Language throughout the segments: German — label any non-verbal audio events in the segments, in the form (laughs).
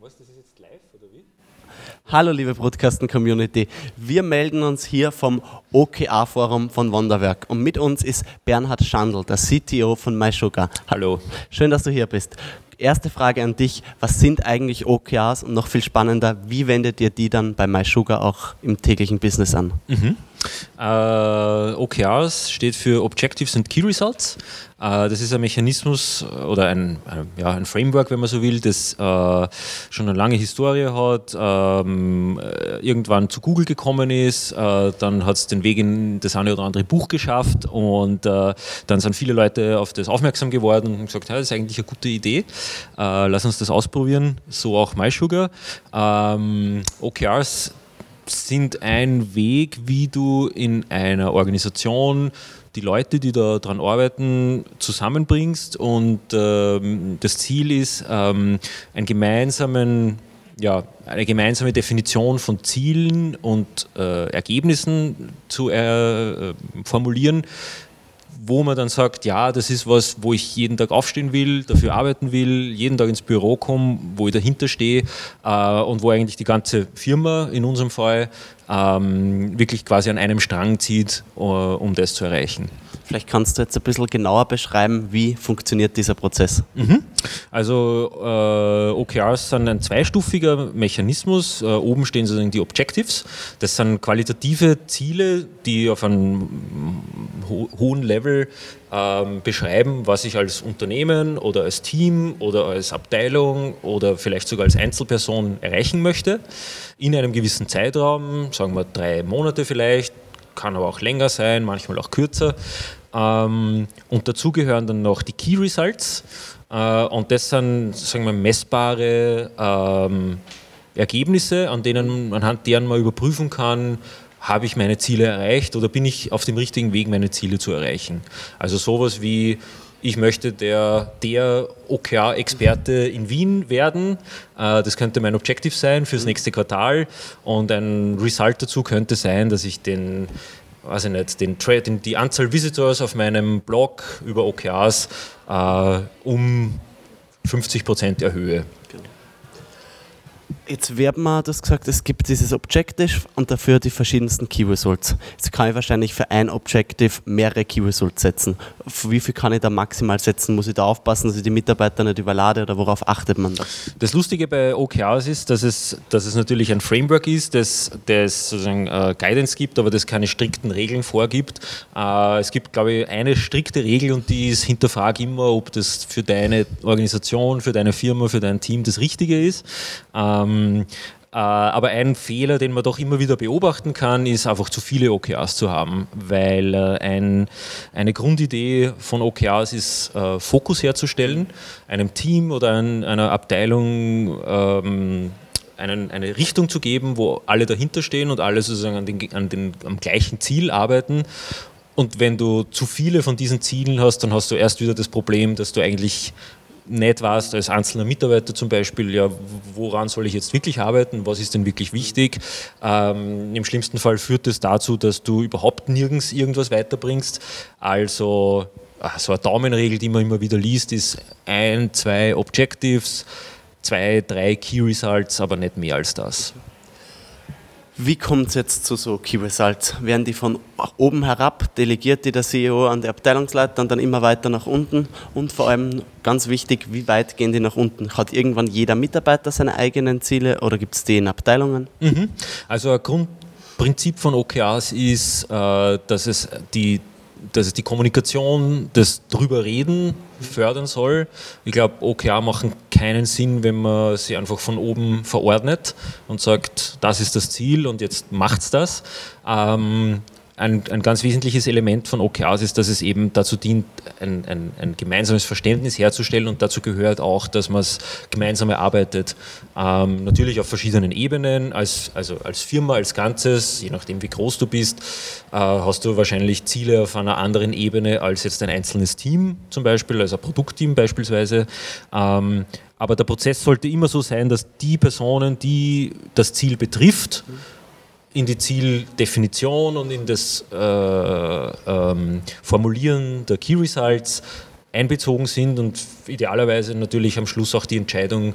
Was, das ist jetzt live oder wie? Hallo liebe Broadcasten-Community, wir melden uns hier vom OKA-Forum von Wonderwerk und mit uns ist Bernhard Schandl, der CTO von MySugar. Hallo. Schön, dass du hier bist. Erste Frage an dich, was sind eigentlich OKAs und noch viel spannender, wie wendet ihr die dann bei MySugar auch im täglichen Business an? Mhm. Äh, OKRs steht für Objectives and Key Results. Äh, das ist ein Mechanismus oder ein, ja, ein Framework, wenn man so will, das äh, schon eine lange Historie hat, ähm, äh, irgendwann zu Google gekommen ist, äh, dann hat es den Weg in das eine oder andere Buch geschafft und äh, dann sind viele Leute auf das aufmerksam geworden und gesagt, ja, das ist eigentlich eine gute Idee, lass uns das ausprobieren, so auch MySugar. Ähm, OKRs sind ein Weg, wie du in einer Organisation die Leute, die da dran arbeiten, zusammenbringst. Und ähm, das Ziel ist, ähm, einen gemeinsamen ja, eine gemeinsame Definition von Zielen und äh, Ergebnissen zu äh, formulieren, wo man dann sagt, ja, das ist was, wo ich jeden Tag aufstehen will, dafür arbeiten will, jeden Tag ins Büro komme, wo ich dahinter stehe äh, und wo eigentlich die ganze Firma in unserem Fall ähm, wirklich quasi an einem Strang zieht, uh, um das zu erreichen. Vielleicht kannst du jetzt ein bisschen genauer beschreiben, wie funktioniert dieser Prozess? Mhm. Also äh, OKRs sind ein zweistufiger Mechanismus. Äh, oben stehen sozusagen die Objectives. Das sind qualitative Ziele, die auf einem ho hohen Level ähm, beschreiben, was ich als Unternehmen oder als Team oder als Abteilung oder vielleicht sogar als Einzelperson erreichen möchte. In einem gewissen Zeitraum, sagen wir drei Monate vielleicht, kann aber auch länger sein, manchmal auch kürzer. Ähm, und dazu gehören dann noch die Key Results. Äh, und das sind sagen wir, messbare ähm, Ergebnisse, an denen, anhand deren man überprüfen kann, habe ich meine Ziele erreicht oder bin ich auf dem richtigen Weg, meine Ziele zu erreichen. Also sowas wie, ich möchte der, der OKR-Experte in Wien werden. Äh, das könnte mein Objective sein fürs nächste Quartal. Und ein Result dazu könnte sein, dass ich den weiß ich nicht, den, den, die Anzahl Visitors auf meinem Blog über OKRs äh, um 50 Prozent erhöhe. Jetzt wird man das gesagt, es gibt dieses Objective und dafür die verschiedensten Key Results. Jetzt kann ich wahrscheinlich für ein Objective mehrere Key Results setzen. Wie viel kann ich da maximal setzen? Muss ich da aufpassen, dass ich die Mitarbeiter nicht überlade oder worauf achtet man da? Das Lustige bei OKRs ist, dass es, dass es natürlich ein Framework ist, das, das sozusagen äh, Guidance gibt, aber das keine strikten Regeln vorgibt. Äh, es gibt, glaube ich, eine strikte Regel und die ist, hinterfrag immer, ob das für deine Organisation, für deine Firma, für dein Team das Richtige ist. Ähm, ähm, äh, aber ein Fehler, den man doch immer wieder beobachten kann, ist einfach zu viele OKRs zu haben, weil äh, ein, eine Grundidee von OKRs ist, äh, Fokus herzustellen, einem Team oder ein, einer Abteilung ähm, einen, eine Richtung zu geben, wo alle dahinter stehen und alle sozusagen an den, an den, am gleichen Ziel arbeiten. Und wenn du zu viele von diesen Zielen hast, dann hast du erst wieder das Problem, dass du eigentlich nicht weißt, als einzelner Mitarbeiter zum Beispiel, ja, woran soll ich jetzt wirklich arbeiten, was ist denn wirklich wichtig. Ähm, Im schlimmsten Fall führt es das dazu, dass du überhaupt nirgends irgendwas weiterbringst. Also ah, so eine Daumenregel, die man immer wieder liest, ist ein, zwei Objectives, zwei, drei Key Results, aber nicht mehr als das. Wie kommt es jetzt zu so Key Results? Werden die von oben herab delegiert, die der CEO an die Abteilungsleiter und dann immer weiter nach unten? Und vor allem ganz wichtig, wie weit gehen die nach unten? Hat irgendwann jeder Mitarbeiter seine eigenen Ziele oder gibt es die in Abteilungen? Mhm. Also ein Grundprinzip von OKRs ist, äh, dass es die dass es die Kommunikation, das drüber reden fördern soll. Ich glaube, OKR machen keinen Sinn, wenn man sie einfach von oben verordnet und sagt, das ist das Ziel und jetzt macht's das. Ähm, ein, ein, ganz wesentliches Element von OKRs ist, dass es eben dazu dient, ein, ein, ein gemeinsames Verständnis herzustellen und dazu gehört auch, dass man es gemeinsam erarbeitet. Ähm, natürlich auf verschiedenen Ebenen, als, also als Firma, als Ganzes, je nachdem wie groß du bist, äh, hast du wahrscheinlich Ziele auf einer anderen Ebene als jetzt ein einzelnes Team zum Beispiel, also ein Produktteam beispielsweise. Ähm, aber der Prozess sollte immer so sein, dass die Personen, die das Ziel betrifft, mhm in die Zieldefinition und in das äh, ähm, Formulieren der Key Results einbezogen sind und idealerweise natürlich am Schluss auch die Entscheidung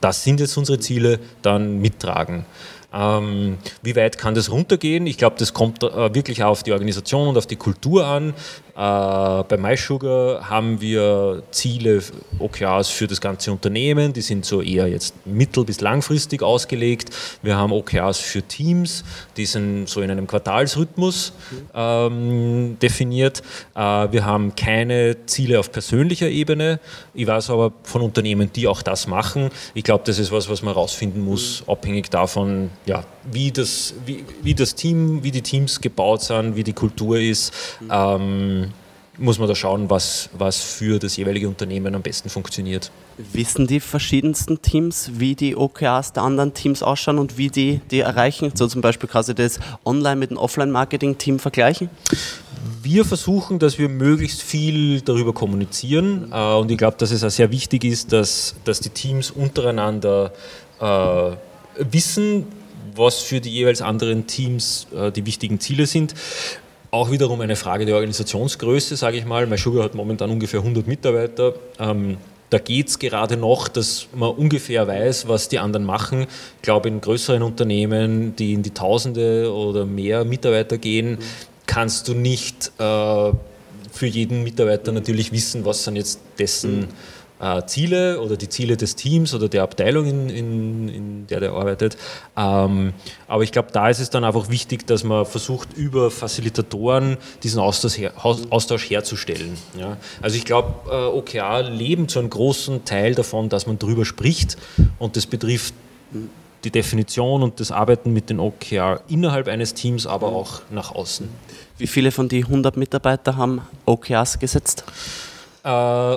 das sind jetzt unsere Ziele, dann mittragen. Ähm, wie weit kann das runtergehen? Ich glaube, das kommt äh, wirklich auf die Organisation und auf die Kultur an. Äh, bei MySugar haben wir Ziele, OKRs für das ganze Unternehmen, die sind so eher jetzt mittel- bis langfristig ausgelegt. Wir haben OKRs für Teams, die sind so in einem Quartalsrhythmus ähm, definiert. Äh, wir haben keine Ziele auf persönlicher Ebene. Ich weiß aber von Unternehmen, die auch das machen. Ich glaube, das ist was, was man herausfinden muss, abhängig davon, ja, wie, das, wie, wie das Team, wie die Teams gebaut sind, wie die Kultur ist. Ähm, muss man da schauen, was, was für das jeweilige Unternehmen am besten funktioniert. Wissen die verschiedensten Teams, wie die OKRs der anderen Teams ausschauen und wie die die erreichen? So zum Beispiel quasi das Online- mit dem Offline-Marketing-Team vergleichen? Wir versuchen, dass wir möglichst viel darüber kommunizieren äh, und ich glaube, dass es auch sehr wichtig ist, dass, dass die Teams untereinander äh, wissen, was für die jeweils anderen Teams äh, die wichtigen Ziele sind. Auch wiederum eine Frage der Organisationsgröße, sage ich mal. MySugar hat momentan ungefähr 100 Mitarbeiter. Ähm, da geht es gerade noch, dass man ungefähr weiß, was die anderen machen. Ich glaube, in größeren Unternehmen, die in die Tausende oder mehr Mitarbeiter gehen, kannst du nicht äh, für jeden Mitarbeiter natürlich wissen, was sind jetzt dessen äh, Ziele oder die Ziele des Teams oder der Abteilung, in, in, in der der arbeitet. Ähm, aber ich glaube, da ist es dann einfach wichtig, dass man versucht, über Facilitatoren diesen Austausch, her, Austausch herzustellen. Ja? Also ich glaube, äh, OKR leben zu einem großen Teil davon, dass man darüber spricht und das betrifft die Definition und das Arbeiten mit den OKR innerhalb eines Teams, aber auch nach außen. Wie viele von den 100 Mitarbeitern haben OKRs gesetzt? Äh,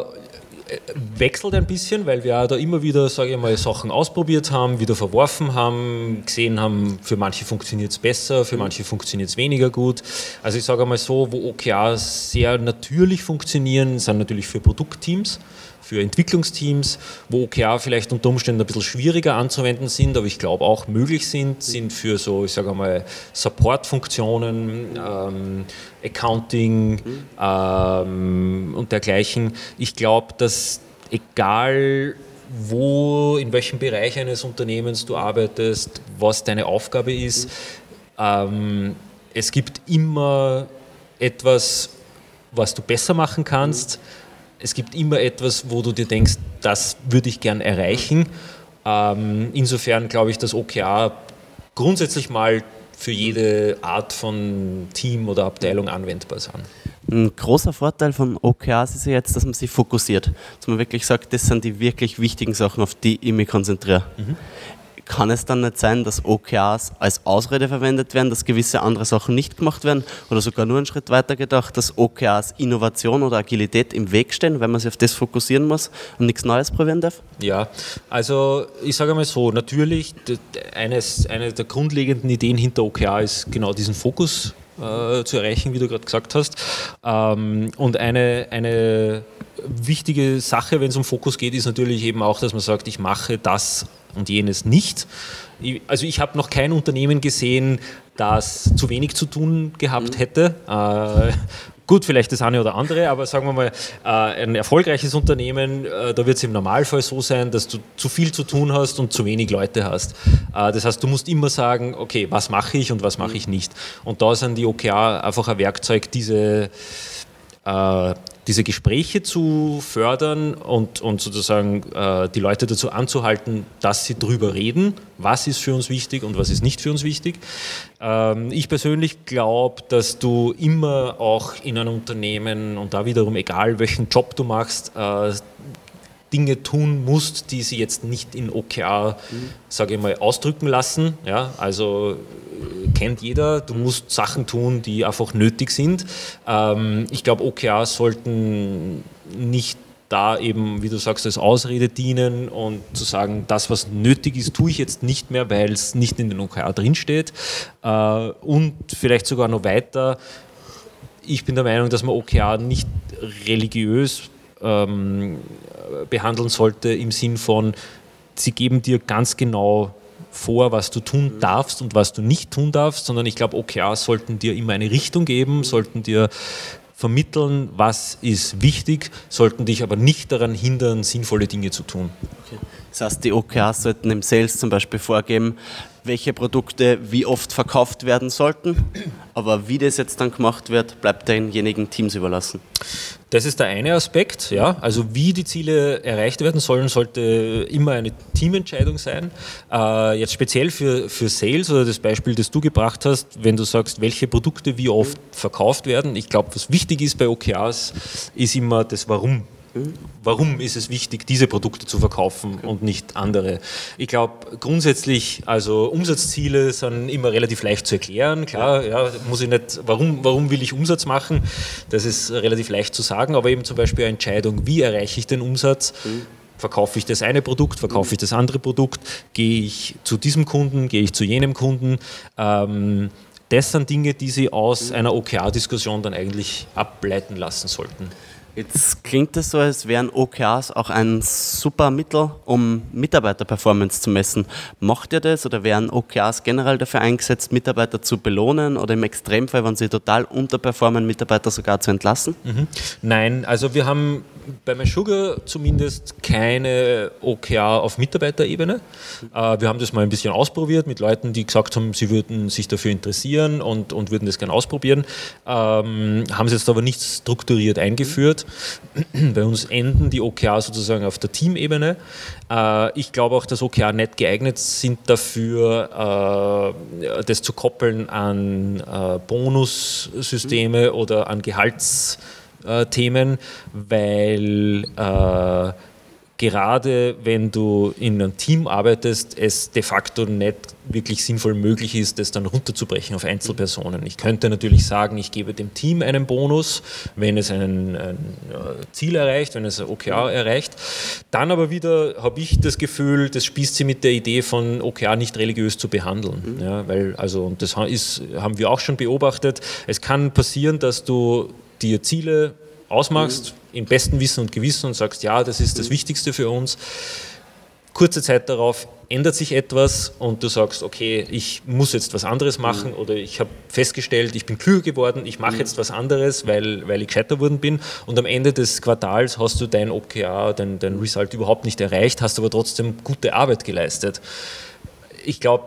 wechselt ein bisschen, weil wir da immer wieder, sage ich mal, Sachen ausprobiert haben, wieder verworfen haben, gesehen haben, für manche funktioniert es besser, für manche funktioniert es weniger gut. Also ich sage mal so, wo OKRs sehr natürlich funktionieren, sind natürlich für Produktteams für Entwicklungsteams, wo OKR vielleicht unter Umständen ein bisschen schwieriger anzuwenden sind, aber ich glaube auch möglich sind, sind für so, ich sage mal, Support-Funktionen, ähm, Accounting ähm, und dergleichen. Ich glaube, dass egal wo, in welchem Bereich eines Unternehmens du arbeitest, was deine Aufgabe ist, ähm, es gibt immer etwas, was du besser machen kannst. Es gibt immer etwas, wo du dir denkst, das würde ich gern erreichen. Ähm, insofern glaube ich, dass OKR grundsätzlich mal für jede Art von Team oder Abteilung anwendbar sind. Ein großer Vorteil von OKRs ist ja jetzt, dass man sich fokussiert. Dass man wirklich sagt, das sind die wirklich wichtigen Sachen, auf die ich mich konzentriere. Mhm kann es dann nicht sein, dass OKRs als Ausrede verwendet werden, dass gewisse andere Sachen nicht gemacht werden oder sogar nur einen Schritt weiter gedacht, dass OKRs Innovation oder Agilität im Weg stehen, wenn man sich auf das fokussieren muss und nichts Neues probieren darf? Ja, also ich sage mal so, natürlich, eines, eine der grundlegenden Ideen hinter OKR ist genau diesen Fokus äh, zu erreichen, wie du gerade gesagt hast. Ähm, und eine, eine wichtige Sache, wenn es um Fokus geht, ist natürlich eben auch, dass man sagt, ich mache das und jenes nicht. Also ich habe noch kein Unternehmen gesehen, das zu wenig zu tun gehabt mhm. hätte. Äh, gut, vielleicht das eine oder andere, aber sagen wir mal, äh, ein erfolgreiches Unternehmen, äh, da wird es im Normalfall so sein, dass du zu viel zu tun hast und zu wenig Leute hast. Das heißt, du musst immer sagen, okay, was mache ich und was mache ich nicht. Und da sind die OKR einfach ein Werkzeug, diese diese Gespräche zu fördern und, und sozusagen äh, die Leute dazu anzuhalten, dass sie drüber reden, was ist für uns wichtig und was ist nicht für uns wichtig. Ähm, ich persönlich glaube, dass du immer auch in einem Unternehmen und da wiederum egal (laughs) welchen Job du machst, äh, Dinge tun musst, die sie jetzt nicht in OKR, mhm. sage ich mal, ausdrücken lassen. Ja, also äh, kennt jeder, du musst Sachen tun, die einfach nötig sind. Ähm, ich glaube, OKR sollten nicht da eben, wie du sagst, als Ausrede dienen und zu sagen, das, was nötig ist, tue ich jetzt nicht mehr, weil es nicht in den OKR drinsteht. Äh, und vielleicht sogar noch weiter, ich bin der Meinung, dass man OKR nicht religiös ähm, behandeln sollte im Sinn von, sie geben dir ganz genau vor, was du tun darfst und was du nicht tun darfst, sondern ich glaube, OKRs sollten dir immer eine Richtung geben, sollten dir vermitteln, was ist wichtig, sollten dich aber nicht daran hindern, sinnvolle Dinge zu tun. Okay. Das heißt, die OKRs sollten im Sales zum Beispiel vorgeben, welche Produkte wie oft verkauft werden sollten. Aber wie das jetzt dann gemacht wird, bleibt denjenigen Teams überlassen. Das ist der eine Aspekt, ja. Also wie die Ziele erreicht werden sollen, sollte immer eine Teamentscheidung sein. Äh, jetzt speziell für, für Sales oder das Beispiel, das du gebracht hast, wenn du sagst, welche Produkte wie oft verkauft werden. Ich glaube, was wichtig ist bei OKRs, ist immer das Warum. Warum ist es wichtig, diese Produkte zu verkaufen und nicht andere? Ich glaube, grundsätzlich, also Umsatzziele sind immer relativ leicht zu erklären. Klar, ja, muss ich nicht, warum, warum will ich Umsatz machen? Das ist relativ leicht zu sagen, aber eben zum Beispiel eine Entscheidung, wie erreiche ich den Umsatz? Verkaufe ich das eine Produkt, verkaufe ich das andere Produkt, gehe ich zu diesem Kunden, gehe ich zu jenem Kunden? Ähm, das sind Dinge, die Sie aus einer OKR-Diskussion dann eigentlich ableiten lassen sollten. Jetzt klingt es so, als wären OKRs auch ein super Mittel, um Mitarbeiterperformance zu messen. Macht ihr das oder werden OKRs generell dafür eingesetzt, Mitarbeiter zu belohnen oder im Extremfall, wenn sie total unterperformen, Mitarbeiter sogar zu entlassen? Mhm. Nein, also wir haben bei MySugar zumindest keine OKR auf Mitarbeiterebene. Äh, wir haben das mal ein bisschen ausprobiert mit Leuten, die gesagt haben, sie würden sich dafür interessieren und, und würden das gerne ausprobieren. Ähm, haben es jetzt aber nicht strukturiert eingeführt. Bei uns enden die OKR sozusagen auf der Teamebene. Äh, ich glaube auch, dass OKR nicht geeignet sind dafür, äh, das zu koppeln an äh, Bonussysteme oder an Gehaltsthemen, weil gerade wenn du in einem Team arbeitest, es de facto nicht wirklich sinnvoll möglich ist, das dann runterzubrechen auf Einzelpersonen. Ich könnte natürlich sagen, ich gebe dem Team einen Bonus, wenn es ein, ein Ziel erreicht, wenn es ein OKR erreicht. Dann aber wieder habe ich das Gefühl, das spießt sie mit der Idee von OKR nicht religiös zu behandeln. Mhm. Ja, weil, also, und das ist, haben wir auch schon beobachtet, es kann passieren, dass du dir Ziele ausmachst, mhm. im besten Wissen und Gewissen und sagst, ja, das ist das Wichtigste für uns. Kurze Zeit darauf ändert sich etwas und du sagst, okay, ich muss jetzt was anderes machen mhm. oder ich habe festgestellt, ich bin klüger geworden, ich mache mhm. jetzt was anderes, weil, weil ich gescheiter worden bin und am Ende des Quartals hast du dein OKR, dein, dein Result überhaupt nicht erreicht, hast aber trotzdem gute Arbeit geleistet. Ich glaube,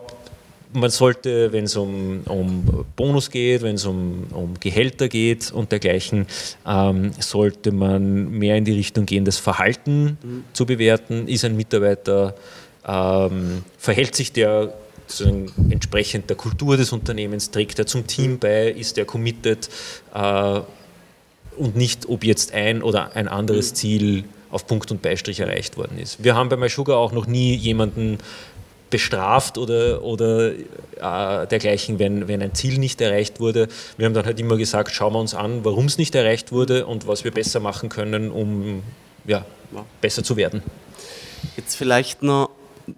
man sollte, wenn es um, um Bonus geht, wenn es um, um Gehälter geht und dergleichen, ähm, sollte man mehr in die Richtung gehen, das Verhalten mhm. zu bewerten. Ist ein Mitarbeiter, ähm, verhält sich der entsprechend der Kultur des Unternehmens, trägt er zum Team mhm. bei, ist er committed äh, und nicht, ob jetzt ein oder ein anderes mhm. Ziel auf Punkt und Beistrich erreicht worden ist. Wir haben bei MySugar auch noch nie jemanden bestraft oder, oder äh, dergleichen, wenn, wenn ein Ziel nicht erreicht wurde. Wir haben dann halt immer gesagt, schauen wir uns an, warum es nicht erreicht wurde und was wir besser machen können, um ja, besser zu werden. Jetzt vielleicht noch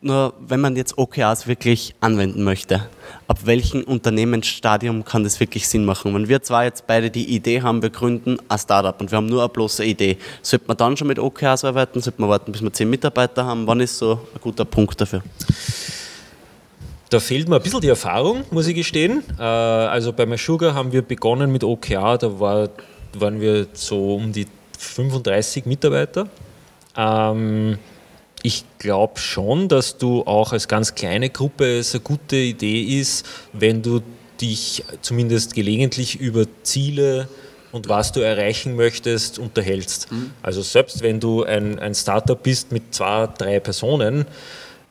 nur wenn man jetzt OKRs wirklich anwenden möchte, ab welchem Unternehmensstadium kann das wirklich Sinn machen? Wenn wir zwar jetzt beide die Idee haben, wir gründen ein Startup und wir haben nur eine bloße Idee, sollte man dann schon mit OKRs arbeiten? Sollte man warten, bis wir zehn Mitarbeiter haben? Wann ist so ein guter Punkt dafür? Da fehlt mir ein bisschen die Erfahrung, muss ich gestehen. Äh, also bei MySugar haben wir begonnen mit OKR, da war, waren wir so um die 35 Mitarbeiter. Ähm, ich glaube schon, dass du auch als ganz kleine Gruppe es eine gute Idee ist, wenn du dich zumindest gelegentlich über Ziele und was du erreichen möchtest unterhältst. Mhm. Also selbst wenn du ein, ein Startup bist mit zwei, drei Personen,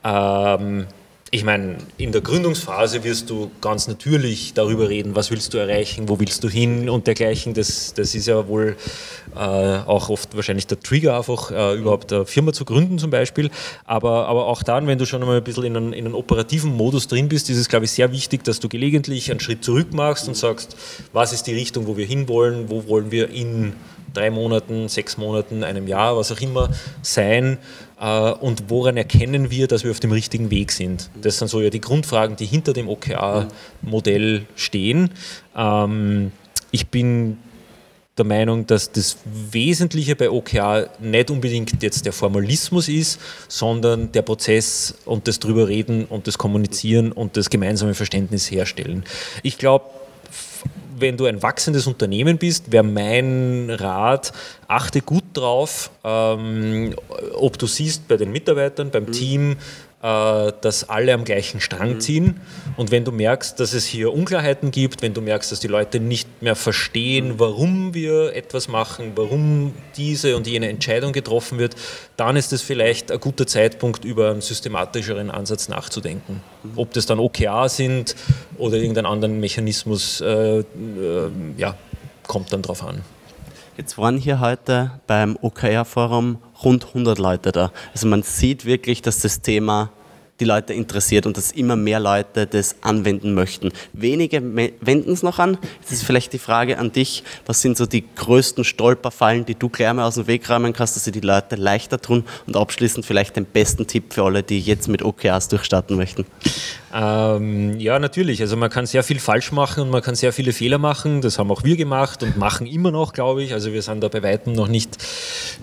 ähm, ich meine, in der Gründungsphase wirst du ganz natürlich darüber reden, was willst du erreichen, wo willst du hin und dergleichen. Das, das ist ja wohl äh, auch oft wahrscheinlich der Trigger, einfach äh, überhaupt eine Firma zu gründen zum Beispiel. Aber, aber auch dann, wenn du schon einmal ein bisschen in einem, in einem operativen Modus drin bist, ist es, glaube ich, sehr wichtig, dass du gelegentlich einen Schritt zurück machst und sagst, was ist die Richtung, wo wir hinwollen, wo wollen wir in drei Monaten, sechs Monaten, einem Jahr, was auch immer sein äh, und woran erkennen wir, dass wir auf dem richtigen Weg sind. Das sind so ja die Grundfragen, die hinter dem OKR-Modell stehen. Ähm, ich bin der Meinung, dass das Wesentliche bei OKR nicht unbedingt jetzt der Formalismus ist, sondern der Prozess und das drüber reden und das Kommunizieren und das gemeinsame Verständnis herstellen. Ich glaube, wenn du ein wachsendes Unternehmen bist, wäre mein Rat, achte gut drauf, ähm, ob du siehst bei den Mitarbeitern, beim mhm. Team, dass alle am gleichen Strang mhm. ziehen. Und wenn du merkst, dass es hier Unklarheiten gibt, wenn du merkst, dass die Leute nicht mehr verstehen, mhm. warum wir etwas machen, warum diese und jene Entscheidung getroffen wird, dann ist es vielleicht ein guter Zeitpunkt, über einen systematischeren Ansatz nachzudenken. Mhm. Ob das dann OKR sind oder irgendeinen anderen Mechanismus, äh, äh, ja, kommt dann drauf an. Jetzt waren hier heute beim OKR-Forum rund 100 Leute da. Also man sieht wirklich, dass das Thema die Leute interessiert und dass immer mehr Leute das anwenden möchten. Wenige wenden es noch an. Jetzt ist vielleicht die Frage an dich, was sind so die größten Stolperfallen, die du gleich mal aus dem Weg räumen kannst, dass sie die Leute leichter tun und abschließend vielleicht den besten Tipp für alle, die jetzt mit OKRs durchstarten möchten. Ähm, ja, natürlich. Also man kann sehr viel falsch machen und man kann sehr viele Fehler machen. Das haben auch wir gemacht und machen immer noch, glaube ich. Also wir sind da bei weitem noch nicht,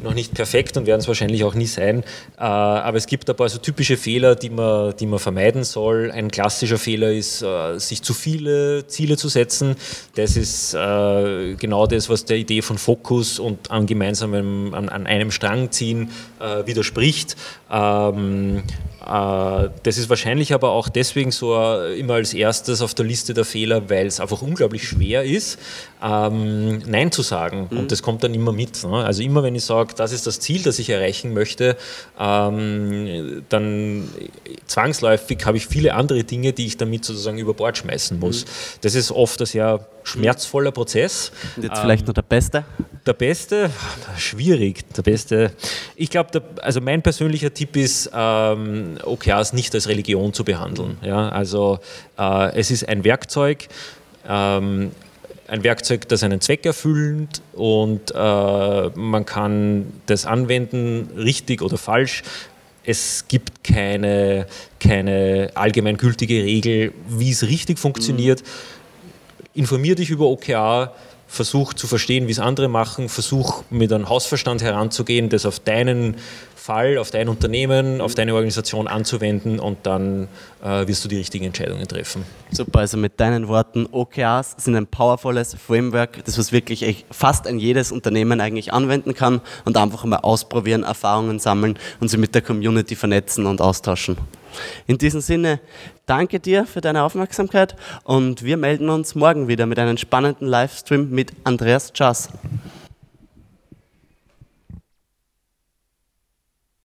noch nicht perfekt und werden es wahrscheinlich auch nie sein. Äh, aber es gibt ein paar so typische Fehler, die man die man vermeiden soll. Ein klassischer Fehler ist, äh, sich zu viele Ziele zu setzen. Das ist äh, genau das, was der Idee von Fokus und an gemeinsamem, an, an einem Strang ziehen äh, widerspricht. Ähm, äh, das ist wahrscheinlich aber auch deswegen so äh, immer als erstes auf der Liste der Fehler, weil es einfach unglaublich schwer ist, ähm, Nein zu sagen. Mhm. Und das kommt dann immer mit. Ne? Also immer wenn ich sage, das ist das Ziel, das ich erreichen möchte, ähm, dann zwangsläufig habe ich viele andere Dinge, die ich damit sozusagen über Bord schmeißen muss. Mhm. Das ist oft ein sehr schmerzvoller Prozess. Und jetzt vielleicht ähm, noch der Beste? Der Beste, schwierig. Der Beste, ich glaube, also mein persönlicher Tipp ist, ähm, OKRs nicht als Religion zu behandeln. Ja? Also äh, es ist ein Werkzeug, ähm, ein Werkzeug, das einen Zweck erfüllt und äh, man kann das anwenden, richtig oder falsch. Es gibt keine, keine allgemeingültige Regel, wie es richtig funktioniert. Mhm. Informier dich über OKR, versuch zu verstehen, wie es andere machen, versuch mit einem Hausverstand heranzugehen, das auf deinen Fall, auf dein Unternehmen, auf deine Organisation anzuwenden und dann äh, wirst du die richtigen Entscheidungen treffen. Super, also mit deinen Worten, OKRs sind ein powervolles Framework, das was wirklich fast ein jedes Unternehmen eigentlich anwenden kann und einfach mal ausprobieren, Erfahrungen sammeln und sie mit der Community vernetzen und austauschen. In diesem Sinne, danke dir für deine Aufmerksamkeit und wir melden uns morgen wieder mit einem spannenden Livestream mit Andreas Czas.